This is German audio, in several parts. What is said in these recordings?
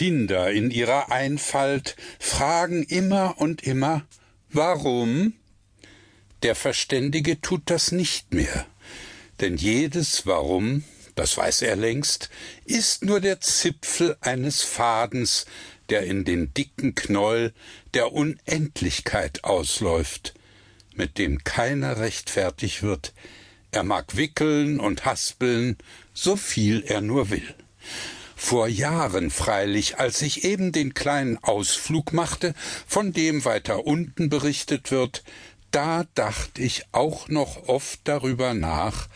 Kinder in ihrer Einfalt fragen immer und immer Warum? Der Verständige tut das nicht mehr, denn jedes Warum, das weiß er längst, ist nur der Zipfel eines Fadens, der in den dicken Knoll der Unendlichkeit ausläuft, mit dem keiner rechtfertig wird, er mag wickeln und haspeln, so viel er nur will. Vor Jahren freilich, als ich eben den kleinen Ausflug machte, von dem weiter unten berichtet wird, da dachte ich auch noch oft darüber nach,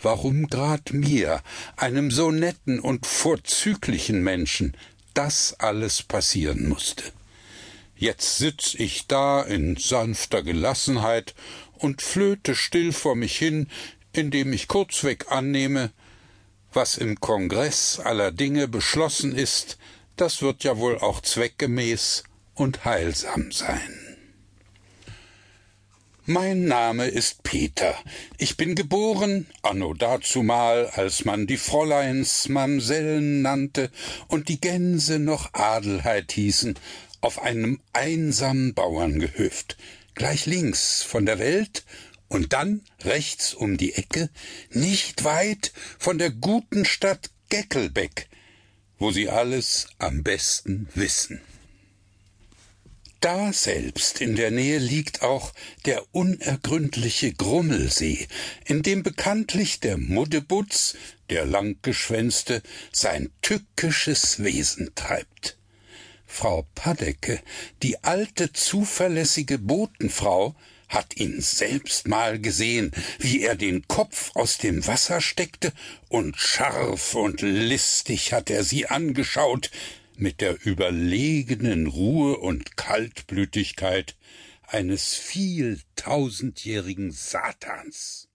warum grad mir, einem so netten und vorzüglichen Menschen, das alles passieren musste. Jetzt sitz ich da in sanfter Gelassenheit und flöte still vor mich hin, indem ich kurzweg annehme, was im Kongress aller Dinge beschlossen ist, das wird ja wohl auch zweckgemäß und heilsam sein. Mein Name ist Peter. Ich bin geboren, anno dazumal, als man die Fräuleins Mamsellen nannte und die Gänse noch Adelheid hießen, auf einem einsamen Bauerngehöft, gleich links von der Welt und dann rechts um die Ecke, nicht weit von der guten Stadt Geckelbeck, wo sie alles am besten wissen. Da selbst in der Nähe liegt auch der unergründliche Grummelsee, in dem bekanntlich der Muddebutz, der Langgeschwänzte, sein tückisches Wesen treibt. Frau Paddecke, die alte zuverlässige Botenfrau, hat ihn selbst mal gesehen, wie er den Kopf aus dem Wasser steckte, und scharf und listig hat er sie angeschaut, mit der überlegenen Ruhe und Kaltblütigkeit eines vieltausendjährigen Satans.